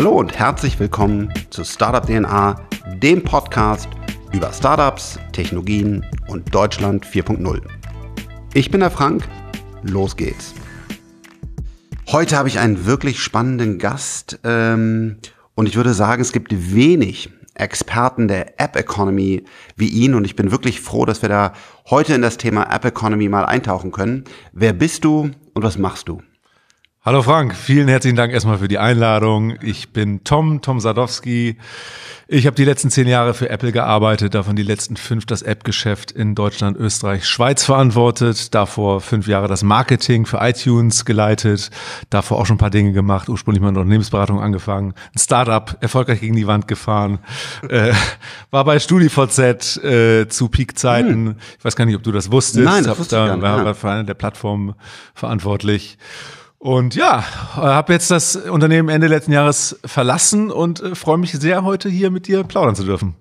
Hallo und herzlich willkommen zu Startup DNA, dem Podcast über Startups, Technologien und Deutschland 4.0. Ich bin der Frank, los geht's. Heute habe ich einen wirklich spannenden Gast ähm, und ich würde sagen, es gibt wenig Experten der App Economy wie ihn und ich bin wirklich froh, dass wir da heute in das Thema App Economy mal eintauchen können. Wer bist du und was machst du? Hallo Frank, vielen herzlichen Dank erstmal für die Einladung. Ich bin Tom, Tom Sadowski. Ich habe die letzten zehn Jahre für Apple gearbeitet, davon die letzten fünf das App-Geschäft in Deutschland, Österreich, Schweiz verantwortet, davor fünf Jahre das Marketing für iTunes geleitet, davor auch schon ein paar Dinge gemacht, ursprünglich mal in Unternehmensberatung angefangen, ein Startup erfolgreich gegen die Wand gefahren, äh, war bei StudiVZ äh, zu Peak-Zeiten. Hm. Ich weiß gar nicht, ob du das wusstest. Nein, das wusste da, ich gar nicht. War für eine der Plattformen verantwortlich. Und ja, habe jetzt das Unternehmen Ende letzten Jahres verlassen und äh, freue mich sehr, heute hier mit dir plaudern zu dürfen.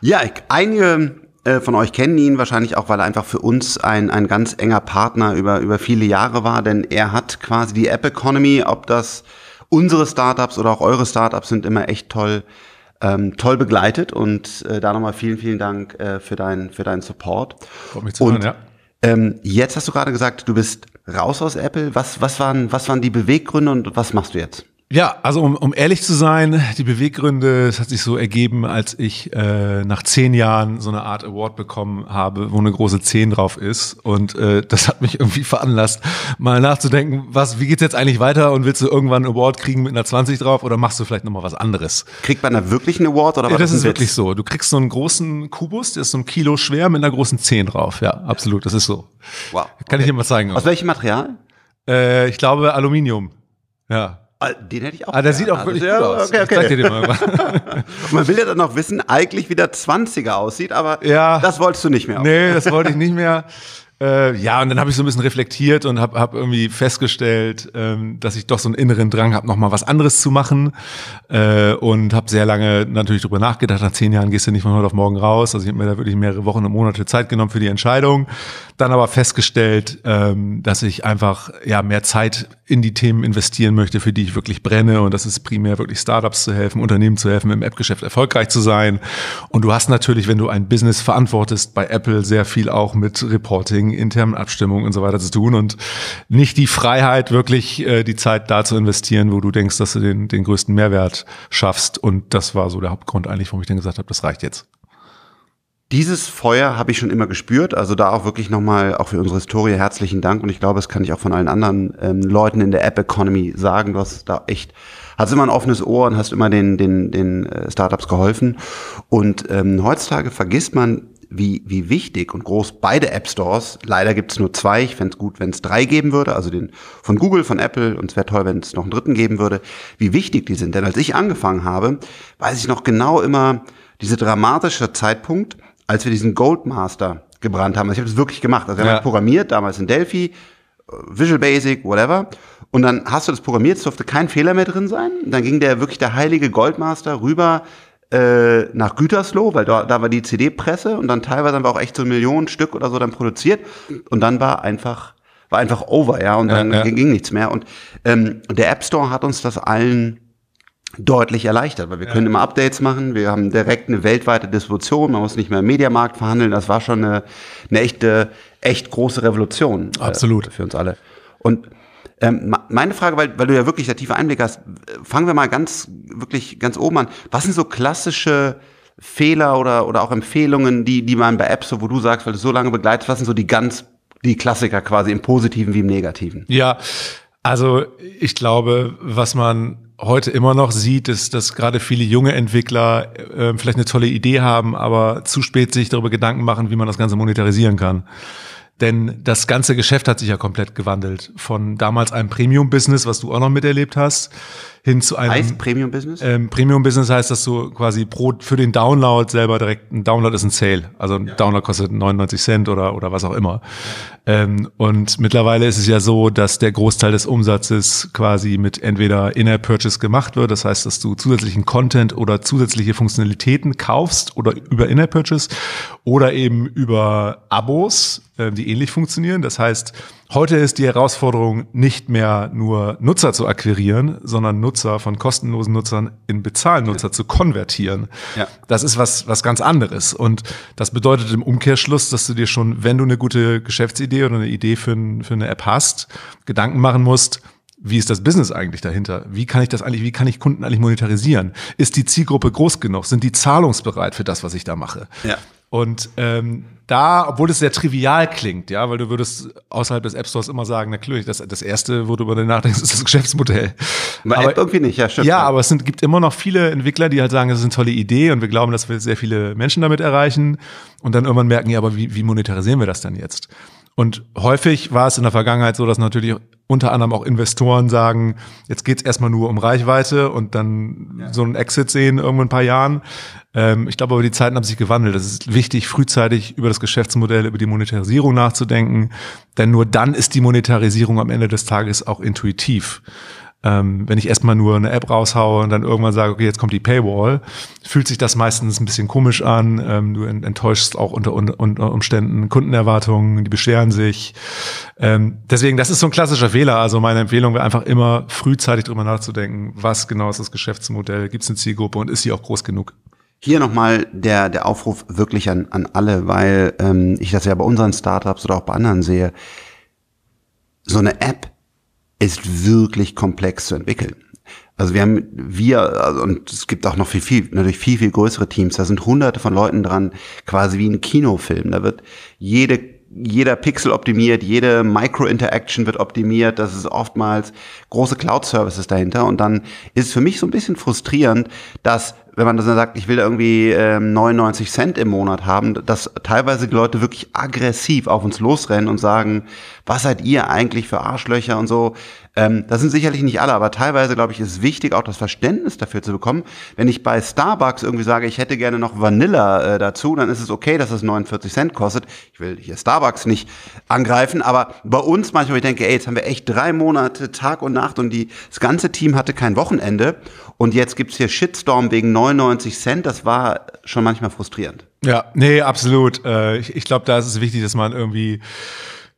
Ja, ich, einige äh, von euch kennen ihn wahrscheinlich auch, weil er einfach für uns ein, ein ganz enger Partner über, über viele Jahre war, denn er hat quasi die App Economy, ob das unsere Startups oder auch eure Startups sind immer echt toll, ähm, toll begleitet und äh, da nochmal vielen, vielen Dank äh, für, dein, für deinen Support. Freut mich zu Und hören, ja. ähm, jetzt hast du gerade gesagt, du bist raus aus Apple. Was, was, waren, was waren die Beweggründe und was machst du jetzt? Ja, also um, um ehrlich zu sein, die Beweggründe, es hat sich so ergeben, als ich äh, nach zehn Jahren so eine Art Award bekommen habe, wo eine große 10 drauf ist. Und äh, das hat mich irgendwie veranlasst, mal nachzudenken, was, wie geht's jetzt eigentlich weiter und willst du irgendwann einen Award kriegen mit einer 20 drauf oder machst du vielleicht nochmal was anderes? Kriegt man da wirklich einen Award oder Ja, war das ein ist wirklich so. Du kriegst so einen großen Kubus, der ist so ein Kilo schwer mit einer großen 10 drauf. Ja, absolut, das ist so. Wow. Kann ich dir mal zeigen. Aus welchem Material? Äh, ich glaube Aluminium. Ja. Ah, Den hätte ich auch. Ah, der sieht auch Ah, wirklich das- gut aus. Okay, Ich zeig dir okay. den mal. Man will ja dann noch wissen, eigentlich wie der 20er aussieht, aber Ja. das wolltest du nicht mehr. Nee, das wollte ich nicht mehr. Äh, ja, und dann habe ich so ein bisschen reflektiert und habe hab irgendwie festgestellt, ähm, dass ich doch so einen inneren Drang habe, noch mal was anderes zu machen. Äh, und habe sehr lange natürlich drüber nachgedacht. Nach zehn Jahren gehst du nicht von heute auf morgen raus. Also ich habe mir da wirklich mehrere Wochen und Monate Zeit genommen für die Entscheidung. Dann aber festgestellt, ähm, dass ich einfach ja mehr Zeit in die Themen investieren möchte, für die ich wirklich brenne. Und das ist primär wirklich Startups zu helfen, Unternehmen zu helfen, im App-Geschäft erfolgreich zu sein. Und du hast natürlich, wenn du ein Business verantwortest, bei Apple sehr viel auch mit Reporting, internen Abstimmungen und so weiter zu tun und nicht die Freiheit, wirklich äh, die Zeit da zu investieren, wo du denkst, dass du den, den größten Mehrwert schaffst. Und das war so der Hauptgrund eigentlich, warum ich dann gesagt habe, das reicht jetzt. Dieses Feuer habe ich schon immer gespürt. Also da auch wirklich nochmal, auch für unsere Historie, herzlichen Dank. Und ich glaube, das kann ich auch von allen anderen ähm, Leuten in der App Economy sagen. Du hast da echt, hast immer ein offenes Ohr und hast immer den, den, den äh, Startups geholfen. Und ähm, heutzutage vergisst man, wie, wie wichtig und groß beide App Stores, leider gibt es nur zwei, ich fände es gut, wenn es drei geben würde, also den von Google, von Apple und es wäre toll, wenn es noch einen dritten geben würde, wie wichtig die sind. Denn als ich angefangen habe, weiß ich noch genau immer diese dramatische Zeitpunkt, als wir diesen Goldmaster gebrannt haben. Also ich habe das wirklich gemacht. Also wir haben Ja. halt programmiert, damals in Delphi, äh, Visual Basic, whatever. Und dann hast du das programmiert, es durfte kein Fehler mehr drin sein. Und dann ging der wirklich der heilige Goldmaster rüber äh, nach Gütersloh, weil da, da war die CD-Presse und dann teilweise haben wir auch echt so Millionen Stück oder so dann produziert. Und dann war einfach, war einfach over, ja, und dann Ja, ja. Ging, ging nichts mehr. Und ähm, der App Store hat uns das allen deutlich erleichtert, weil wir können immer Updates machen, wir haben direkt eine weltweite Distribution, man muss nicht mehr im Mediamarkt verhandeln, das war schon eine, eine echte, echt große Revolution. äh, Absolut. Für uns alle. Und ähm, meine Frage, weil, weil du ja wirklich der tiefe Einblick hast, äh, fangen wir mal ganz, wirklich ganz oben an. Was sind so klassische Fehler oder, oder auch Empfehlungen, die, die man bei Apps, so, wo du sagst, weil du so lange begleitest, was sind so die ganz, die Klassiker quasi im Positiven wie im Negativen? Ja, also ich glaube, was man heute immer noch sieht, ist, dass gerade viele junge Entwickler äh, vielleicht eine tolle Idee haben, aber zu spät sich darüber Gedanken machen, wie man das Ganze monetarisieren kann. Denn das ganze Geschäft hat sich ja komplett gewandelt. Von damals einem Premium-Business, was du auch noch miterlebt hast, hin zu einem Heißt Premium Business? ähm, Premium Business heißt, dass du quasi pro für den Download selber direkt ein Download ist ein Sale. Also ein Download kostet 99 Cent oder oder was auch immer. Ähm, und mittlerweile ist es ja so, dass der Großteil des Umsatzes quasi mit entweder In-App Purchase gemacht wird. Das heißt, dass du zusätzlichen Content oder zusätzliche Funktionalitäten kaufst oder über In-App Purchase oder eben über Abos, äh, die ähnlich funktionieren. Das heißt Heute ist die Herausforderung nicht mehr nur Nutzer zu akquirieren, sondern Nutzer von kostenlosen Nutzern in Bezahlnutzer ja. zu konvertieren. Ja. Das ist was, was ganz anderes. Und das bedeutet im Umkehrschluss, dass du dir schon, wenn du eine gute Geschäftsidee oder eine Idee für, ein, für eine App hast, Gedanken machen musst, wie ist das Business eigentlich dahinter? Wie kann ich das eigentlich, wie kann ich Kunden eigentlich monetarisieren? Ist die Zielgruppe groß genug? Sind die zahlungsbereit für das, was ich da mache? Ja. Und ähm, da, obwohl es sehr trivial klingt, ja, weil du würdest außerhalb des App Stores immer sagen, natürlich, das, das erste, wo du über den nachdenkst, ist das Geschäftsmodell. aber irgendwie nicht, ja, stimmt. Ja, aber es sind, gibt immer noch viele Entwickler, die halt sagen, das ist eine tolle Idee und wir glauben, dass wir sehr viele Menschen damit erreichen und dann irgendwann merken, ja, aber wie, wie monetarisieren wir das dann jetzt? Und häufig war es in der Vergangenheit so, dass natürlich unter anderem auch Investoren sagen, jetzt geht's erstmal nur um Reichweite und dann ja. so einen Exit sehen irgendwann ein paar Jahren. Ähm, ich glaube aber, die Zeiten haben sich gewandelt. Es ist wichtig, frühzeitig über das Geschäftsmodell, über die Monetarisierung nachzudenken, denn nur dann ist die Monetarisierung am Ende des Tages auch intuitiv. Ähm, wenn ich erstmal nur eine App raushaue und dann irgendwann sage, okay, jetzt kommt die Paywall, fühlt sich das meistens ein bisschen komisch an. Ähm, du enttäuschst auch unter, unter, Umständen Kundenerwartungen, die beschweren sich. Ähm, deswegen, das ist so ein klassischer Fehler. Also meine Empfehlung wäre einfach immer frühzeitig drüber nachzudenken, was genau ist das Geschäftsmodell, gibt es eine Zielgruppe und ist sie auch groß genug? Hier nochmal der, der Aufruf wirklich an, an alle, weil ähm, ich das ja bei unseren Startups oder auch bei anderen sehe. So eine App ist wirklich komplex zu entwickeln. Also wir haben, wir, also, und es gibt auch noch viel, viel, natürlich viel, viel größere Teams. Da sind hunderte von Leuten dran, quasi wie ein Kinofilm. Da wird jede, jeder Pixel optimiert, jede Micro-Interaction wird optimiert. Das ist oftmals große Cloud-Services dahinter. Und dann ist es für mich so ein bisschen frustrierend, dass wenn man dann sagt, ich will irgendwie ähm, 99 Cent im Monat haben, dass teilweise die Leute wirklich aggressiv auf uns losrennen und sagen, was seid ihr eigentlich für Arschlöcher und so. Ähm, das sind sicherlich nicht alle, aber teilweise, glaube ich, ist wichtig, auch das Verständnis dafür zu bekommen. Wenn ich bei Starbucks irgendwie sage, ich hätte gerne noch Vanilla äh, dazu, dann ist es okay, dass es 49 Cent kostet. Ich will hier Starbucks nicht angreifen, aber bei uns manchmal, ich denke, ey, jetzt haben wir echt drei Monate Tag und Nacht und die, das ganze Team hatte kein Wochenende und jetzt gibt's hier Shitstorm wegen 99 Cent. Das war schon manchmal frustrierend. Ja, nee, absolut. Äh, ich, ich glaube, da ist es wichtig, dass man irgendwie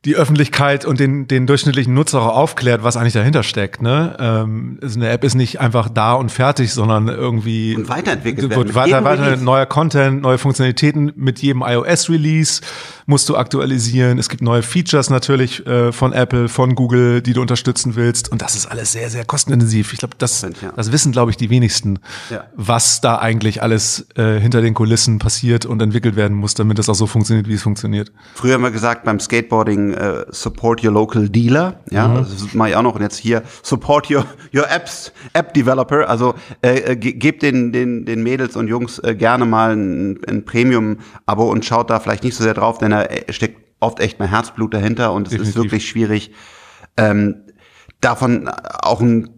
die Öffentlichkeit und den, den durchschnittlichen Nutzer auch aufklärt, was eigentlich dahinter steckt. Ne? Ähm, also eine App ist nicht einfach da und fertig, sondern irgendwie und weiterentwickelt wird weiter, weiter neuer Content, neue Funktionalitäten mit jedem iOS-Release musst du aktualisieren. Es gibt neue Features natürlich äh, von Apple, von Google, die du unterstützen willst. Und das ist alles sehr, sehr kostenintensiv. Ich glaube, das, das wissen, glaube ich, die wenigsten, ja. was da eigentlich alles äh, hinter den Kulissen passiert und entwickelt werden muss, damit das auch so funktioniert, wie es funktioniert. Früher haben wir gesagt, beim Skateboarding äh, support your local dealer. Ja, mhm. das mache ich auch noch. Und jetzt hier support your, your apps, App Developer. Also äh, äh gebt den, den, den Mädels und Jungs äh, gerne mal ein, ein Premium-Abo und schaut da vielleicht nicht so sehr drauf, denn da steckt oft echt mehr Herzblut dahinter und es Definitiv. ist wirklich schwierig, ähm, davon auch ein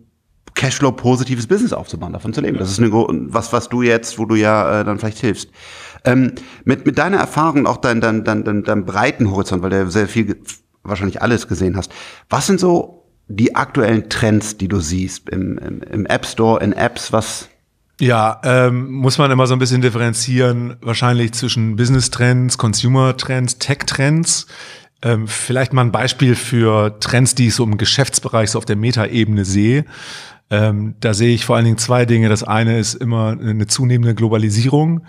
Cashflow-positives Business aufzubauen, davon zu leben. Das ist eine, was, was du jetzt, wo du ja äh, dann vielleicht hilfst. Ähm, mit, mit deiner Erfahrung, auch dein, dein, dein, dein, dein breiten Horizont, weil du sehr viel, wahrscheinlich alles gesehen hast, was sind so die aktuellen Trends, die du siehst im, im, im App Store, in Apps, was, ja, ähm, muss man immer so ein bisschen differenzieren, wahrscheinlich zwischen Business-Trends, Consumer-Trends, Tech-Trends. Ähm, vielleicht mal ein Beispiel für Trends, die ich so im Geschäftsbereich so auf der Meta-Ebene sehe. Ähm, da sehe ich vor allen Dingen zwei Dinge. Das eine ist immer eine zunehmende Globalisierung.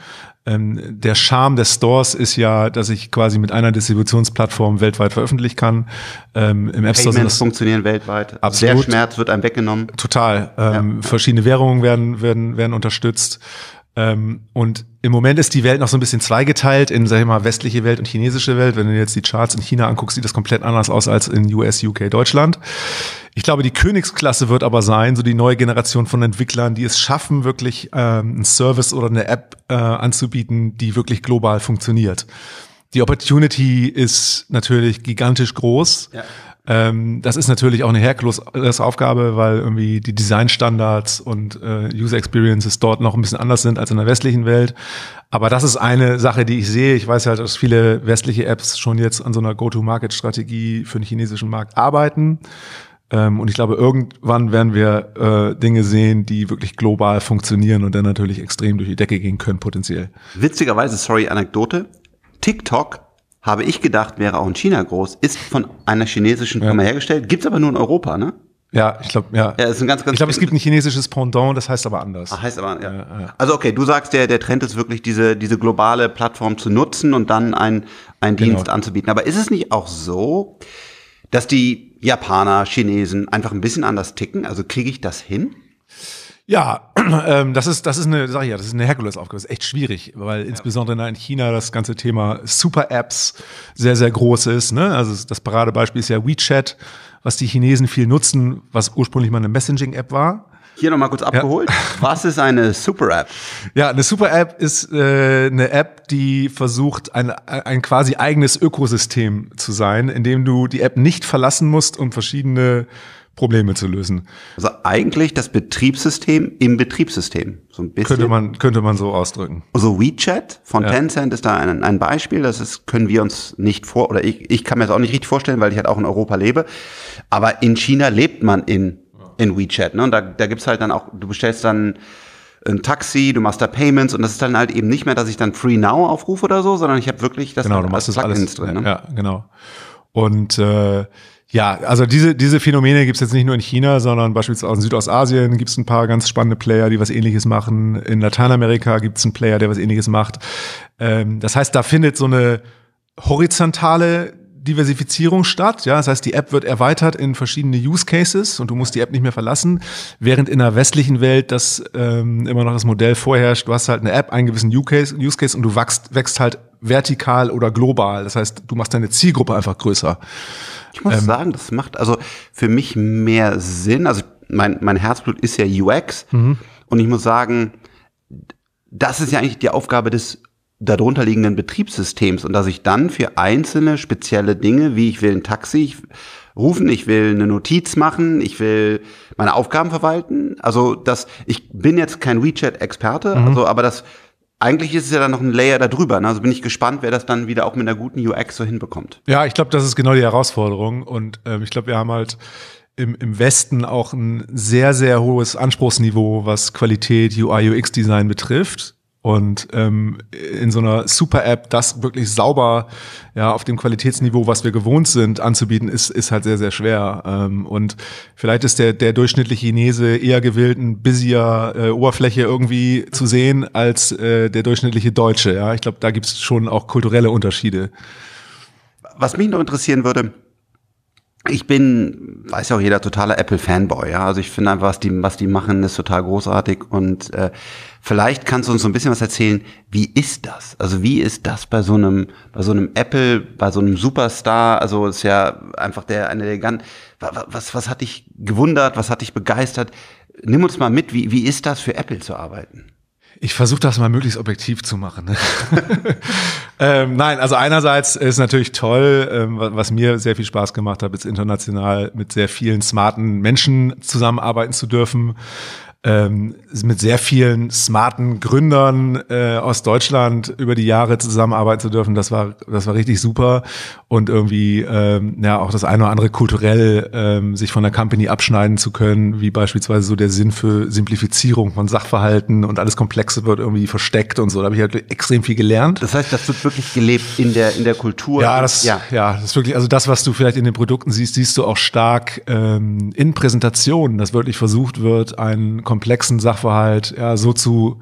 Ähm, der Charme des Stores ist ja, dass ich quasi mit einer Distributionsplattform weltweit veröffentlichen kann. Ähm, Im App Store Payments funktionieren weltweit. Absolut. Der Schmerz wird einem weggenommen. Total. Ähm, ja. Verschiedene Währungen werden, werden, werden unterstützt. Ähm, und im Moment ist die Welt noch so ein bisschen zweigeteilt in, sag ich mal, westliche Welt und chinesische Welt. Wenn du jetzt die Charts in China anguckst, sieht das komplett anders aus als in US, UK, Deutschland. Ich glaube, die Königsklasse wird aber sein, so die neue Generation von Entwicklern, die es schaffen, wirklich ähm, einen Service oder eine App äh, anzubieten, die wirklich global funktioniert. Die Opportunity ist natürlich gigantisch groß. Ja. Ähm, das ist natürlich auch eine Herkulesaufgabe, weil irgendwie die Designstandards und äh, User Experiences dort noch ein bisschen anders sind als in der westlichen Welt. Aber das ist eine Sache, die ich sehe. Ich weiß halt, dass viele westliche Apps schon jetzt an so einer Go-to-Market-Strategie für den chinesischen Markt arbeiten. Ähm, und ich glaube, irgendwann werden wir äh, Dinge sehen, die wirklich global funktionieren und dann natürlich extrem durch die Decke gehen können, potenziell. Witzigerweise, sorry, Anekdote. TikTok habe ich gedacht, wäre auch in China groß, ist von einer chinesischen Firma ja. hergestellt, gibt's aber nur in Europa, ne? Ja, ich glaube, ja. ja ist ein ganz, ganz ich glaube, es gibt ein chinesisches Pendant, das heißt aber anders. Ach, heißt aber, ja. ja, ja. Also okay, du sagst, der, der Trend ist wirklich, diese, diese globale Plattform zu nutzen und dann ein, ein genau. Dienst anzubieten. Aber ist es nicht auch so, dass die Japaner, Chinesen einfach ein bisschen anders ticken? Also kriege ich das hin? Ja, ähm, das ist, das ist eine, sag ich ja, das ist eine Herkulesaufgabe. Das ist echt schwierig, weil ja. insbesondere in China das ganze Thema Super-Apps sehr, sehr groß ist. Ne? Also das Paradebeispiel ist ja WeChat, was die Chinesen viel nutzen, was ursprünglich mal eine Messaging-App war. Hier nochmal kurz abgeholt. Ja. Was ist eine Super-App? Ja, eine Super-App ist äh, eine App, die versucht, ein, ein quasi eigenes Ökosystem zu sein, in dem du die App nicht verlassen musst, um verschiedene Probleme zu lösen. Also eigentlich das Betriebssystem im Betriebssystem. So ein bisschen. Könnte man, könnte man so ausdrücken. Also WeChat von ja. Tencent ist da ein, ein Beispiel. Das ist, können wir uns nicht vor, oder ich, ich kann mir das auch nicht richtig vorstellen, weil ich halt auch in Europa lebe. Aber in China lebt man in, in WeChat. Ne? Und da, da gibt's halt dann auch, du bestellst dann ein Taxi, du machst da Payments und das ist dann halt eben nicht mehr, dass ich dann Free Now aufrufe oder so, sondern ich habe wirklich das genau, du machst das alles drin. Ne? Ja, genau. Und äh, ja, also diese, diese Phänomene gibt's jetzt nicht nur in China, sondern beispielsweise in Südostasien gibt's ein paar ganz spannende Player, die was ähnliches machen. In Lateinamerika gibt's einen Player, der was ähnliches macht. Ähm, das heißt, da findet so eine horizontale Diversifizierung statt. Ja, das heißt, die App wird erweitert in verschiedene Use Cases und du musst die App nicht mehr verlassen. Während in der westlichen Welt das ähm, immer noch das Modell vorherrscht, du hast halt eine App, einen gewissen Use Case, Use Case und du wächst, wächst halt vertikal oder global. Das heißt, du machst deine Zielgruppe einfach größer. Ich muss ähm, sagen, das macht also für mich mehr Sinn. Also mein, mein Herzblut ist ja UX. Mhm. Und ich muss sagen, das ist ja eigentlich die Aufgabe des darunter liegenden Betriebssystems und dass ich dann für einzelne spezielle Dinge, wie ich will ein Taxi rufen, ich will eine Notiz machen, ich will meine Aufgaben verwalten. Also das, ich bin jetzt kein WeChat-Experte, mhm. also aber das eigentlich ist es ja dann noch ein Layer darüber. Ne? Also bin ich gespannt, wer das dann wieder auch mit einer guten UX so hinbekommt. Ja, ich glaube, das ist genau die Herausforderung. Und ähm, ich glaube, wir haben halt im, im Westen auch ein sehr, sehr hohes Anspruchsniveau, was Qualität, UI, UX-Design betrifft. Und ähm, in so einer Super-App das wirklich sauber ja auf dem Qualitätsniveau, was wir gewohnt sind, anzubieten, ist, ist halt sehr, sehr schwer. Ähm, und vielleicht ist der, der durchschnittliche Chinese eher gewillt, ein busier äh, Oberfläche irgendwie zu sehen, als äh, der durchschnittliche Deutsche. Ja, Ich glaube, da gibt es schon auch kulturelle Unterschiede. Was mich noch interessieren würde, ich bin, weiß ja auch jeder, totaler Apple-Fanboy. Ja? Also ich finde einfach, was die, was die machen, ist total großartig. Und äh, vielleicht kannst du uns so ein bisschen was erzählen. Wie ist das? Also wie ist das bei so einem, bei so einem Apple, bei so einem Superstar? Also ist ja einfach der eine der ganz. Was, was hat dich gewundert? Was hat dich begeistert? Nimm uns mal mit. Wie, wie ist das für Apple zu arbeiten? Ich versuche das mal möglichst objektiv zu machen. Ne? ähm, nein, also einerseits ist natürlich toll, ähm, was mir sehr viel Spaß gemacht hat, jetzt international mit sehr vielen smarten Menschen zusammenarbeiten zu dürfen ähm, mit sehr vielen smarten Gründern äh, aus Deutschland über die Jahre zusammenarbeiten zu dürfen, das war das war richtig super und irgendwie ähm, ja auch das eine oder andere kulturell ähm, sich von der Company abschneiden zu können, wie beispielsweise so der Sinn für Simplifizierung von Sachverhalten und alles Komplexe wird irgendwie versteckt und so. Da habe ich halt extrem viel gelernt. Das heißt, das wird wirklich gelebt in der in der Kultur. Ja, das ja, ja das ist wirklich also das, was du vielleicht in den Produkten siehst, siehst du auch stark ähm, in Präsentationen, dass wirklich versucht wird, einen komplexen Sachverhalt ja so zu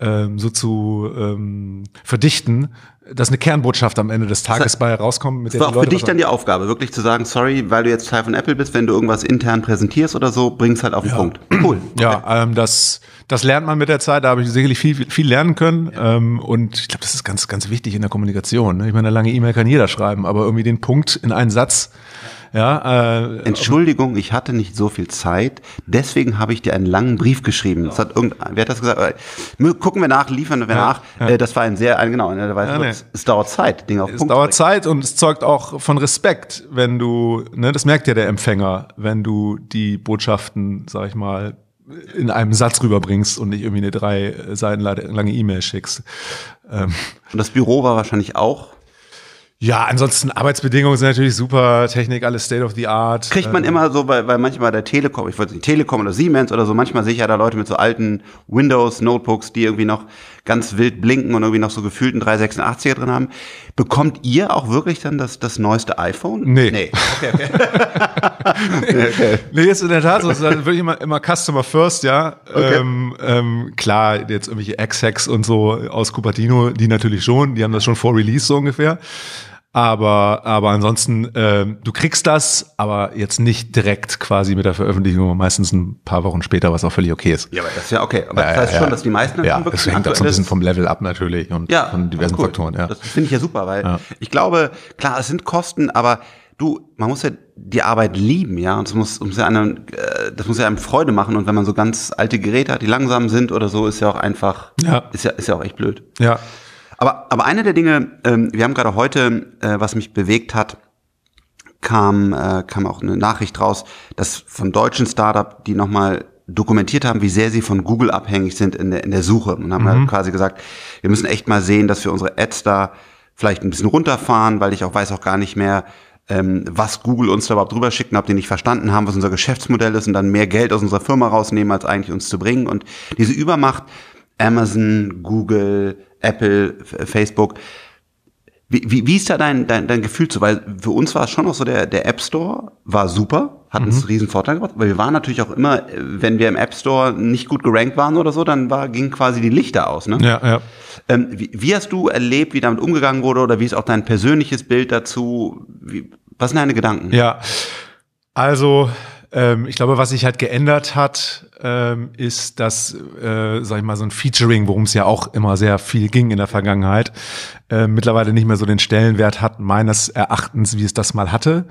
ähm, so zu ähm, verdichten, dass eine Kernbotschaft am Ende des Tages das bei herauskommt. Mit der war auch Leute für dich dann die Aufgabe, wirklich zu sagen, sorry, weil du jetzt Teil von Apple bist, wenn du irgendwas intern präsentierst oder so, bring's halt auf den ja. Punkt. Cool. Okay. Ja, ähm, das, das lernt man mit der Zeit, da habe ich sicherlich viel, viel lernen können. Ja. Ähm, und ich glaube, das ist ganz, ganz wichtig in der Kommunikation. Ne? Ich meine, eine lange E-Mail kann jeder schreiben, aber irgendwie den Punkt in einen Satz ja, äh, Entschuldigung, ich hatte nicht so viel Zeit, deswegen habe ich dir einen langen Brief geschrieben. Das hat irgend, wer hat das gesagt? Äh, gucken wir nach, liefern wir ja, nach. Ja. Äh, das war ein sehr, ein, genau, der weiß, ja, nee. es, es, dauert Zeit, Dinge auf Es Punkt dauert bringen. Zeit und es zeugt auch von Respekt, wenn du, ne, das merkt ja der Empfänger, wenn du die Botschaften, sag ich mal, in einem Satz rüberbringst und nicht irgendwie eine drei Seiten lange E-Mail schickst. Ähm. Und das Büro war wahrscheinlich auch Ja, ansonsten Arbeitsbedingungen sind natürlich super, Technik, alles State of the Art. Kriegt man Ähm, immer so, weil, weil manchmal der Telekom, ich wollte nicht Telekom oder Siemens oder so, manchmal sehe ich ja da Leute mit so alten Windows-Notebooks, die irgendwie noch ganz wild blinken und irgendwie noch so gefühlten 386er drin haben. Bekommt ihr auch wirklich dann das, das neueste iPhone? Nee. Nee. Okay, okay. okay. Nee, ist in der Tat so. Es ist halt wirklich immer, immer Customer First, ja. Okay. Ähm, ähm, klar, jetzt irgendwelche X-Hacks und so aus Cupertino, die natürlich schon, die haben das schon vor Release so ungefähr. Aber, aber ansonsten, ähm, du kriegst das, aber jetzt nicht direkt quasi mit der Veröffentlichung, meistens ein paar Wochen später, was auch völlig okay ist. Ja, aber das ist ja okay. Aber das Ja, heißt ja, schon, dass die meisten dann Ja, schon wirklich das hängt auch so ein bisschen vom Level ab natürlich und ja, von diversen cool. Faktoren, ja. Das finde ich ja super, weil Ja. ich glaube, klar, es sind Kosten, aber du, man muss ja die Arbeit lieben, ja, und es muss, muss ja einem, äh, das muss ja einem Freude machen und wenn man so ganz alte Geräte hat, die langsam sind oder so, ist ja auch einfach, Ja. ist ja, ist ja auch echt blöd. Ja. Aber, aber eine der Dinge, ähm, wir haben gerade heute, äh, was mich bewegt hat, kam, äh, kam auch eine Nachricht raus, dass von deutschen Startup, die nochmal dokumentiert haben, wie sehr sie von Google abhängig sind in der, in der Suche. Und haben halt quasi gesagt, wir müssen echt mal sehen, dass wir unsere Ads da vielleicht ein bisschen runterfahren, weil ich auch weiß auch gar nicht mehr, ähm, was Google uns da überhaupt drüber schickt und ob die nicht verstanden haben, was unser Geschäftsmodell ist und dann mehr Geld aus unserer Firma rausnehmen, als eigentlich uns zu bringen. Und diese Übermacht, Amazon, Google, Apple, Facebook, wie, wie, wie ist da dein, dein, dein Gefühl zu? Weil für uns war es schon noch so, der, der App Store war super, hat uns einen riesen Vorteil gebracht, weil wir waren natürlich auch immer, wenn wir im App Store nicht gut gerankt waren oder so, dann war, ging quasi die Lichter aus. Ne? Ja, ja. Ähm, wie, wie hast du erlebt, wie damit umgegangen wurde oder wie ist auch dein persönliches Bild dazu? Wie, was sind deine Gedanken? Ja, also ähm, ich glaube, was sich halt geändert hat, ähm, ist, dass, äh, sag ich mal, so ein Featuring, worum es ja auch immer sehr viel ging in der Vergangenheit, äh, mittlerweile nicht mehr so den Stellenwert hat, meines Erachtens, wie es das mal hatte.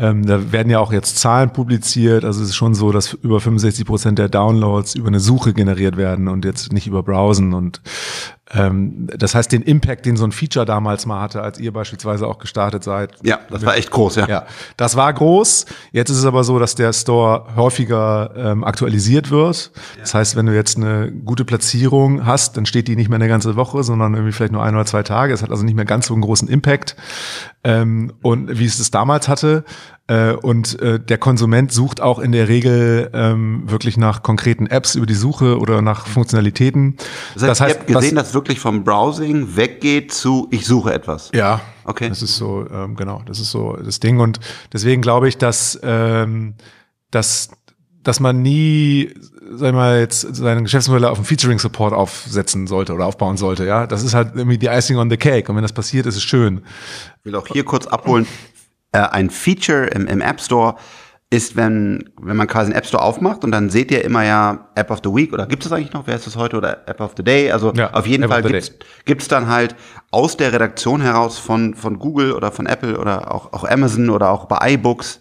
Ähm, da werden ja auch jetzt Zahlen publiziert. Also es ist schon so, dass über 65 Prozent der Downloads über eine Suche generiert werden und jetzt nicht über Browsen. Und das heißt, den Impact, den so ein Feature damals mal hatte, als ihr beispielsweise auch gestartet seid, Ja, das war echt groß, ja. ja, das war groß. Jetzt ist es aber so, dass der Store häufiger ähm, aktualisiert wird. Das heißt, wenn du jetzt eine gute Platzierung hast, dann steht die nicht mehr eine ganze Woche, sondern irgendwie vielleicht nur ein oder zwei Tage. Es hat also nicht mehr ganz so einen großen Impact, ähm, und wie es es damals hatte. Äh, und äh, der Konsument sucht auch in der Regel ähm, wirklich nach konkreten Apps über die Suche oder nach Funktionalitäten. Das heißt, ihr habt gesehen, dass wirklich vom Browsing weggeht zu ich suche etwas. Ja, Okay. Das ist so, ähm, genau, das ist so das Ding. Und deswegen glaube ich, dass, ähm, dass, dass man nie, sag ich mal, jetzt seine Geschäftsmodelle auf einen Featuring-Support aufsetzen sollte oder aufbauen sollte. Ja, das ist halt irgendwie die Icing on the cake. Und wenn das passiert, ist es schön. Ich will auch hier kurz abholen. Äh, ein Feature im, im App Store ist, wenn, wenn man quasi einen App Store aufmacht und dann seht ihr immer ja App of the Week oder gibt es eigentlich noch, wer ist das heute? Oder App of the Day? Also Ja, auf jeden App Fall gibt's gibt's dann halt aus der Redaktion heraus von, von Google oder von Apple oder auch, auch Amazon oder auch bei iBooks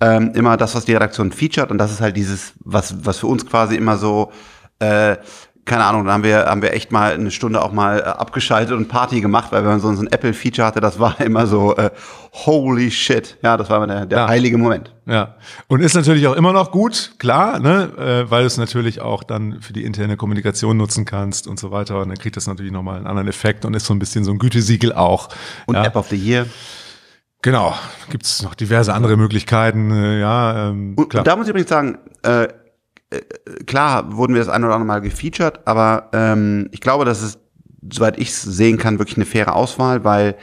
ähm, immer das, was die Redaktion featured. Und das ist halt dieses, was, was für uns quasi immer so äh, keine Ahnung, da haben wir, haben wir echt mal eine Stunde auch mal äh, abgeschaltet und Party gemacht, weil wenn man so, so ein Apple-Feature hatte, das war immer so, äh, holy shit. Ja, das war immer der, der Ja. heilige Moment. Ja, und ist natürlich auch immer noch gut, klar, ne, äh, weil du es natürlich auch dann für die interne Kommunikation nutzen kannst und so weiter. Und dann kriegt das natürlich nochmal einen anderen Effekt und ist so ein bisschen so ein Gütesiegel auch. Und ja. App of the Year. Genau, gibt es noch diverse andere Möglichkeiten, äh, ja, ähm, Und, klar. und da muss ich übrigens sagen, äh, klar wurden wir das ein oder andere Mal gefeatured, aber ähm, ich glaube, dass es, soweit ich es sehen kann, wirklich eine faire Auswahl, weil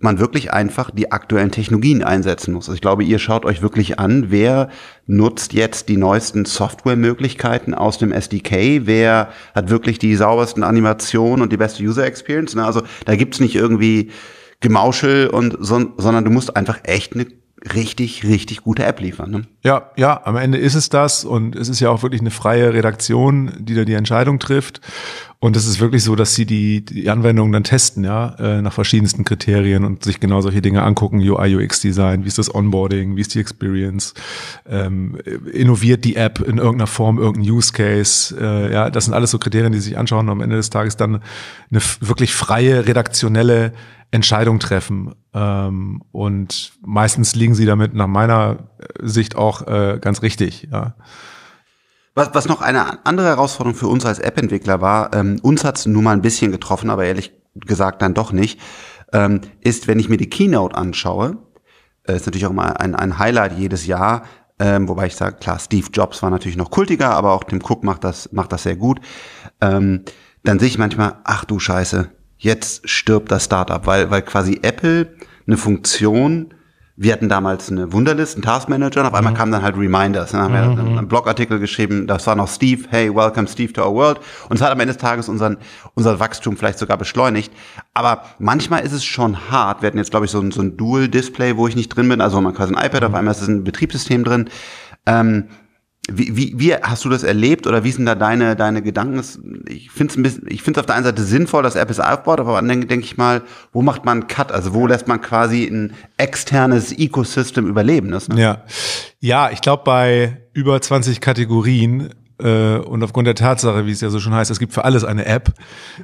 man wirklich einfach die aktuellen Technologien einsetzen muss. Also ich glaube, ihr schaut euch wirklich an, wer nutzt jetzt die neuesten Softwaremöglichkeiten aus dem SDK, wer hat wirklich die saubersten Animationen und die beste User Experience. Ne? Also da gibt's nicht irgendwie Gemauschel und son sondern du musst einfach echt eine richtig, richtig gute App liefern. Ne? Ja, ja, am Ende ist es das und es ist ja auch wirklich eine freie Redaktion, die da die Entscheidung trifft. Und es ist wirklich so, dass sie die, die Anwendung dann testen, ja, äh, nach verschiedensten Kriterien und sich genau solche Dinge angucken, UI, UX-Design, wie ist das Onboarding, wie ist die Experience, ähm, innoviert die App in irgendeiner Form, irgendein Use Case, äh, ja, das sind alles so Kriterien, die sich anschauen und am Ende des Tages dann eine wirklich freie, redaktionelle Entscheidung treffen. Ähm, und meistens liegen sie damit nach meiner Sicht auch äh, ganz richtig, ja. Was, was noch eine andere Herausforderung für uns als App-Entwickler war, ähm, uns hat's nun mal ein bisschen getroffen, aber ehrlich gesagt dann doch nicht. ähm, ist, wenn ich mir die Keynote anschaue, äh, ist natürlich auch immer ein, ein Highlight jedes Jahr, ähm, wobei ich sage, klar, Steve Jobs war natürlich noch kultiger, aber auch Tim Cook macht das, macht das sehr gut. Ähm, dann sehe ich manchmal, ach du Scheiße, jetzt stirbt das Startup, weil, weil quasi Apple eine Funktion wir hatten damals eine Wunderlist, einen Taskmanager und auf einmal mhm. kamen dann halt Reminders. Dann haben wir mhm. einen Blogartikel geschrieben, das war noch Steve, hey, welcome Steve to our world. Und es hat am Ende des Tages unseren, unser Wachstum vielleicht sogar beschleunigt. Aber manchmal ist es schon hart. Wir hatten jetzt, glaube ich, so ein, so ein Dual-Display, wo ich nicht drin bin, also man quasi ein iPad, mhm. auf einmal ist es ein Betriebssystem drin. Ähm, wie, wie, wie hast du das erlebt oder wie sind da deine, deine Gedanken? Ich finde es ein bisschen, ich finde es auf der einen Seite sinnvoll, dass Apple es aufbaut, aber dann denke denk ich mal, wo macht man einen Cut? Also wo lässt man quasi ein externes Ecosystem überleben? Das, ne? Ja. ja, ich glaube bei über 20 Kategorien äh, und aufgrund der Tatsache, wie es ja so schon heißt, es gibt für alles eine App,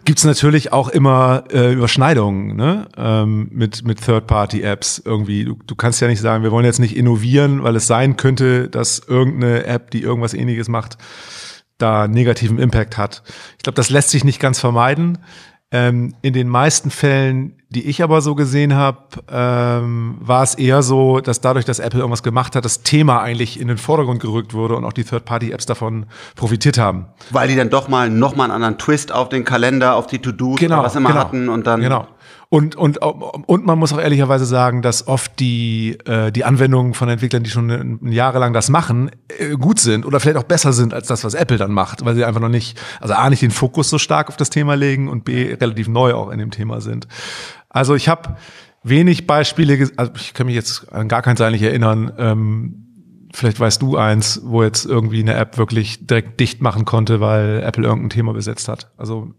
gibt es natürlich auch immer äh, Überschneidungen ne? ähm, mit, mit Third-Party-Apps irgendwie. Du, du kannst ja nicht sagen, wir wollen jetzt nicht innovieren, weil es sein könnte, dass irgendeine App, die irgendwas ähnliches macht, da negativen Impact hat. Ich glaube, das lässt sich nicht ganz vermeiden. Ähm, in den meisten Fällen, die ich aber so gesehen habe, ähm, war es eher so, dass dadurch, dass Apple irgendwas gemacht hat, das Thema eigentlich in den Vordergrund gerückt wurde und auch die Third-Party-Apps davon profitiert haben. Weil die dann doch mal noch mal einen anderen Twist auf den Kalender, auf die To-Dos, genau, was immer genau, hatten und dann. Genau. Und, und, und man muss auch ehrlicherweise sagen, dass oft die, äh, die Anwendungen von Entwicklern, die schon jahrelang das machen, äh, gut sind oder vielleicht auch besser sind als das, was Apple dann macht, weil sie einfach noch nicht, also A, nicht den Fokus so stark auf das Thema legen und B, relativ neu auch in dem Thema sind. Also ich habe wenig Beispiele, also ich kann mich jetzt an gar keins eigentlich erinnern, ähm, vielleicht weißt du eins, wo jetzt irgendwie eine App wirklich direkt dicht machen konnte, weil Apple irgendein Thema besetzt hat. Also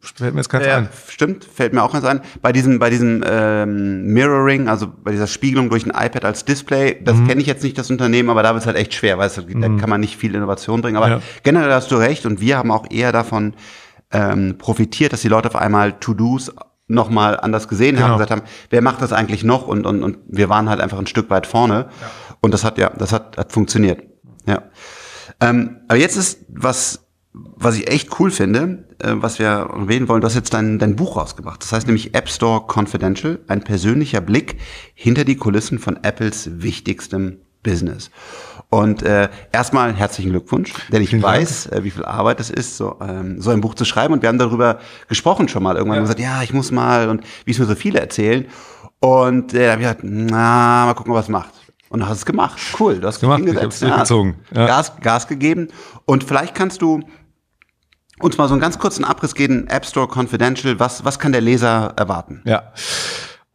fällt mir jetzt keins ja, ein. Stimmt, fällt mir auch ganz ein. Bei diesem, bei diesem ähm, Mirroring, also bei dieser Spiegelung durch ein iPad als Display, das mhm. kenne ich jetzt nicht das Unternehmen, aber da wird es halt echt schwer, weil mhm. da kann man nicht viel Innovation bringen. Aber ja. generell hast du recht und wir haben auch eher davon ähm, profitiert, dass die Leute auf einmal To-Dos nochmal anders gesehen genau. haben, gesagt haben, wer macht das eigentlich noch? Und, und, und wir waren halt einfach ein Stück weit vorne. Ja. Und das hat ja, das hat, hat funktioniert. Ja. Ähm, aber jetzt ist was, was ich echt cool finde, äh, was wir erwähnen wollen, du hast jetzt dein, dein Buch rausgebracht. Das heißt nämlich App Store Confidential, ein persönlicher Blick hinter die Kulissen von Apples wichtigstem Business. Und äh, erstmal herzlichen Glückwunsch, denn ich Vielen weiß, äh, wie viel Arbeit es ist, so, ähm, so ein Buch zu schreiben. Und wir haben darüber gesprochen schon mal. Irgendwann ja. gesagt, ja, ich muss mal und wie es mir so viele erzählen. Und äh, da habe ich gesagt, na, mal gucken, was macht. Und du hast es gemacht. Cool, du hast gemacht. Ich hab's durchgezogen. Ja. Gas, Gas gegeben. Und vielleicht kannst du uns mal so einen ganz kurzen Abriss geben, App Store Confidential, was, was kann der Leser erwarten? Ja.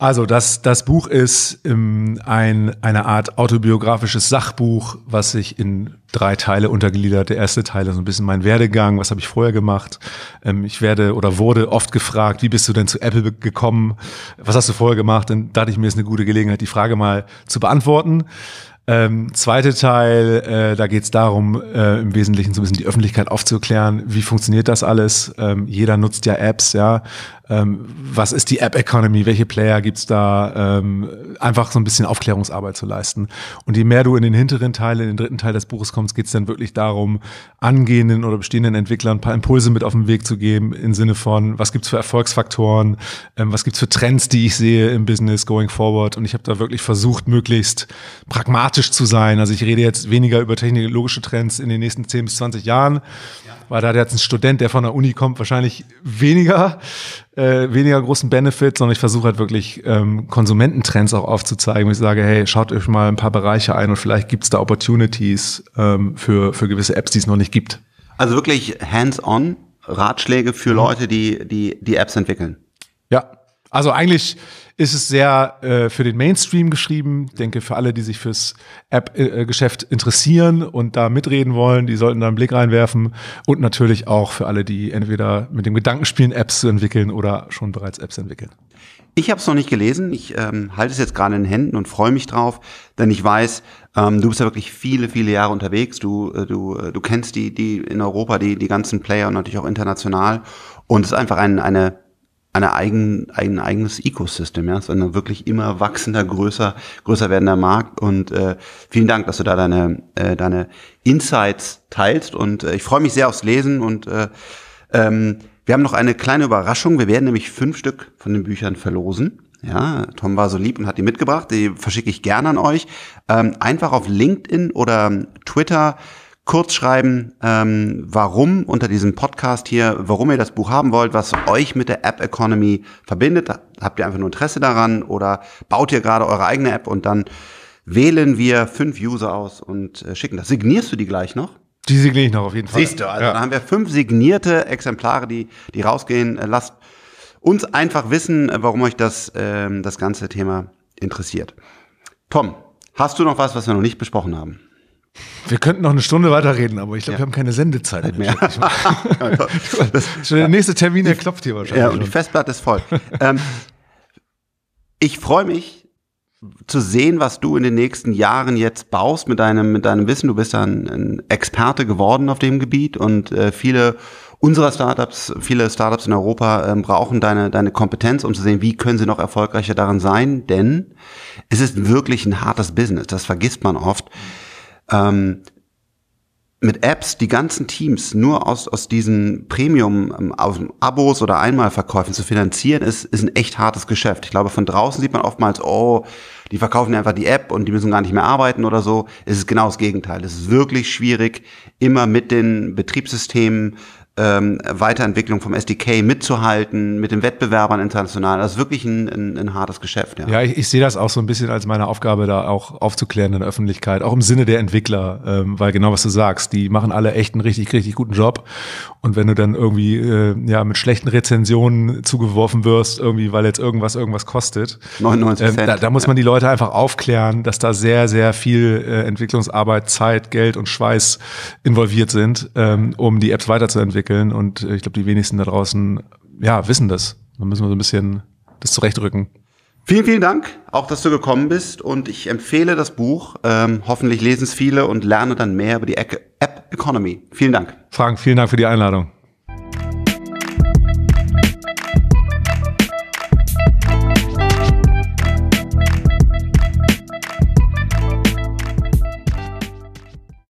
Also das, das Buch ist ähm, ein, eine Art autobiografisches Sachbuch, was sich in drei Teile untergliedert. Der erste Teil ist so ein bisschen mein Werdegang, was habe ich vorher gemacht. Ähm, ich werde oder wurde oft gefragt, wie bist du denn zu Apple gekommen? Was hast du vorher gemacht? Und da dachte ich mir, ist eine gute Gelegenheit, die Frage mal zu beantworten. Ähm, zweite Teil, äh, da geht es darum, äh, im Wesentlichen so ein bisschen die Öffentlichkeit aufzuklären, wie funktioniert das alles. Ähm, jeder nutzt ja Apps, ja ähm, was ist die App Economy, welche Player gibt's da, ähm, einfach so ein bisschen Aufklärungsarbeit zu leisten. Und je mehr du in den hinteren Teil, in den dritten Teil des Buches kommst, geht's dann wirklich darum, angehenden oder bestehenden Entwicklern ein paar Impulse mit auf den Weg zu geben, im Sinne von, was gibt's für Erfolgsfaktoren, ähm, was gibt's für Trends, die ich sehe im Business going forward. Und ich habe da wirklich versucht, möglichst pragmatisch zu sein. Also ich rede jetzt weniger über technologische Trends in den nächsten 10 bis 20 Jahren, ja. Weil da hat jetzt ein Student, der von der Uni kommt, wahrscheinlich weniger äh, weniger großen Benefit, sondern ich versuche halt wirklich ähm, Konsumententrends auch aufzuzeigen. Und ich sage, hey, schaut euch mal ein paar Bereiche ein und vielleicht gibt es da Opportunities ähm, für, für gewisse Apps, die es noch nicht gibt. Also wirklich hands-on Ratschläge für mhm. Leute, die, die, die Apps entwickeln. Also eigentlich ist es sehr äh, für den Mainstream geschrieben. Ich denke, für alle, die sich fürs App-Geschäft interessieren und da mitreden wollen, die sollten da einen Blick reinwerfen. Und natürlich auch für alle, die entweder mit dem Gedanken spielen, Apps zu entwickeln oder schon bereits Apps entwickeln. Ich habe es noch nicht gelesen. Ich ähm, halte es jetzt gerade in den Händen und freue mich drauf, denn ich weiß, ähm, du bist ja wirklich viele, viele Jahre unterwegs. Du, äh, du, äh, du kennst die, die in Europa, die, die ganzen Player und natürlich auch international. Und es ist einfach ein, eine eine eigen, ein eigenes Ecosystem, ja, es ein wirklich immer wachsender, größer, größer werdender Markt. Und äh, vielen Dank, dass du da deine, äh, deine Insights teilst. Und äh, ich freue mich sehr aufs Lesen. Und äh, ähm, wir haben noch eine kleine Überraschung, wir werden nämlich fünf Stück von den Büchern verlosen. Ja, Tom war so lieb und hat die mitgebracht. Die verschicke ich gerne an euch. Ähm, einfach auf LinkedIn oder Twitter kurz schreiben, ähm, warum unter diesem Podcast hier, warum ihr das Buch haben wollt, was euch mit der App Economy verbindet. Habt ihr einfach nur Interesse daran oder baut ihr gerade eure eigene App und dann wählen wir fünf User aus und äh, schicken das. Signierst du die gleich noch? Die signiere ich noch auf jeden Fall. Siehst du, also ja. dann haben wir fünf signierte Exemplare, die, die rausgehen. Äh, lasst uns einfach wissen, äh, warum euch das, ähm, das ganze Thema interessiert. Tom, hast du noch was, was wir noch nicht besprochen haben? Wir könnten noch eine Stunde weiterreden, aber ich glaube, ja. wir haben keine Sendezeit mehr. der nächste Termin, der klopft hier wahrscheinlich. Ja, und die Festplatte ist voll. ähm, ich freue mich zu sehen, was du in den nächsten Jahren jetzt baust mit deinem, mit deinem Wissen. Du bist ein, ein Experte geworden auf dem Gebiet und äh, viele unserer Startups, viele Startups in Europa ähm, brauchen deine, deine Kompetenz, um zu sehen, wie können sie noch erfolgreicher daran sein, denn es ist wirklich ein hartes Business. Das vergisst man oft ähm, mit Apps die ganzen Teams nur aus, aus diesen Premium ähm, aus Abos oder Einmalverkäufen zu finanzieren, ist, ist ein echt hartes Geschäft. Ich glaube, von draußen sieht man oftmals, oh, die verkaufen einfach die App und die müssen gar nicht mehr arbeiten oder so. Es ist genau das Gegenteil. Es ist wirklich schwierig, immer mit den Betriebssystemen ähm, Weiterentwicklung vom SDK mitzuhalten, mit den Wettbewerbern international. Das ist wirklich ein, ein, ein hartes Geschäft. Ja, ja ich, ich sehe das auch so ein bisschen als meine Aufgabe, da auch aufzuklären in der Öffentlichkeit, auch im Sinne der Entwickler, ähm, weil genau was du sagst, die machen alle echt einen richtig, richtig guten Job. Und wenn du dann irgendwie äh, ja mit schlechten Rezensionen zugeworfen wirst, irgendwie, weil jetzt irgendwas irgendwas kostet, 99 ähm, da, da muss man die Leute einfach aufklären, dass da sehr, sehr viel äh, Entwicklungsarbeit, Zeit, Geld und Schweiß involviert sind, ähm, um die Apps weiterzuentwickeln entwickeln und äh, ich glaube, die wenigsten da draußen ja, wissen das. Da müssen wir so ein bisschen das zurechtrücken. Vielen, vielen Dank, auch dass du gekommen bist und ich empfehle das Buch. Ähm, hoffentlich lesen es viele und lerne dann mehr über die App Economy. Vielen Dank. Frank, vielen Dank für die Einladung.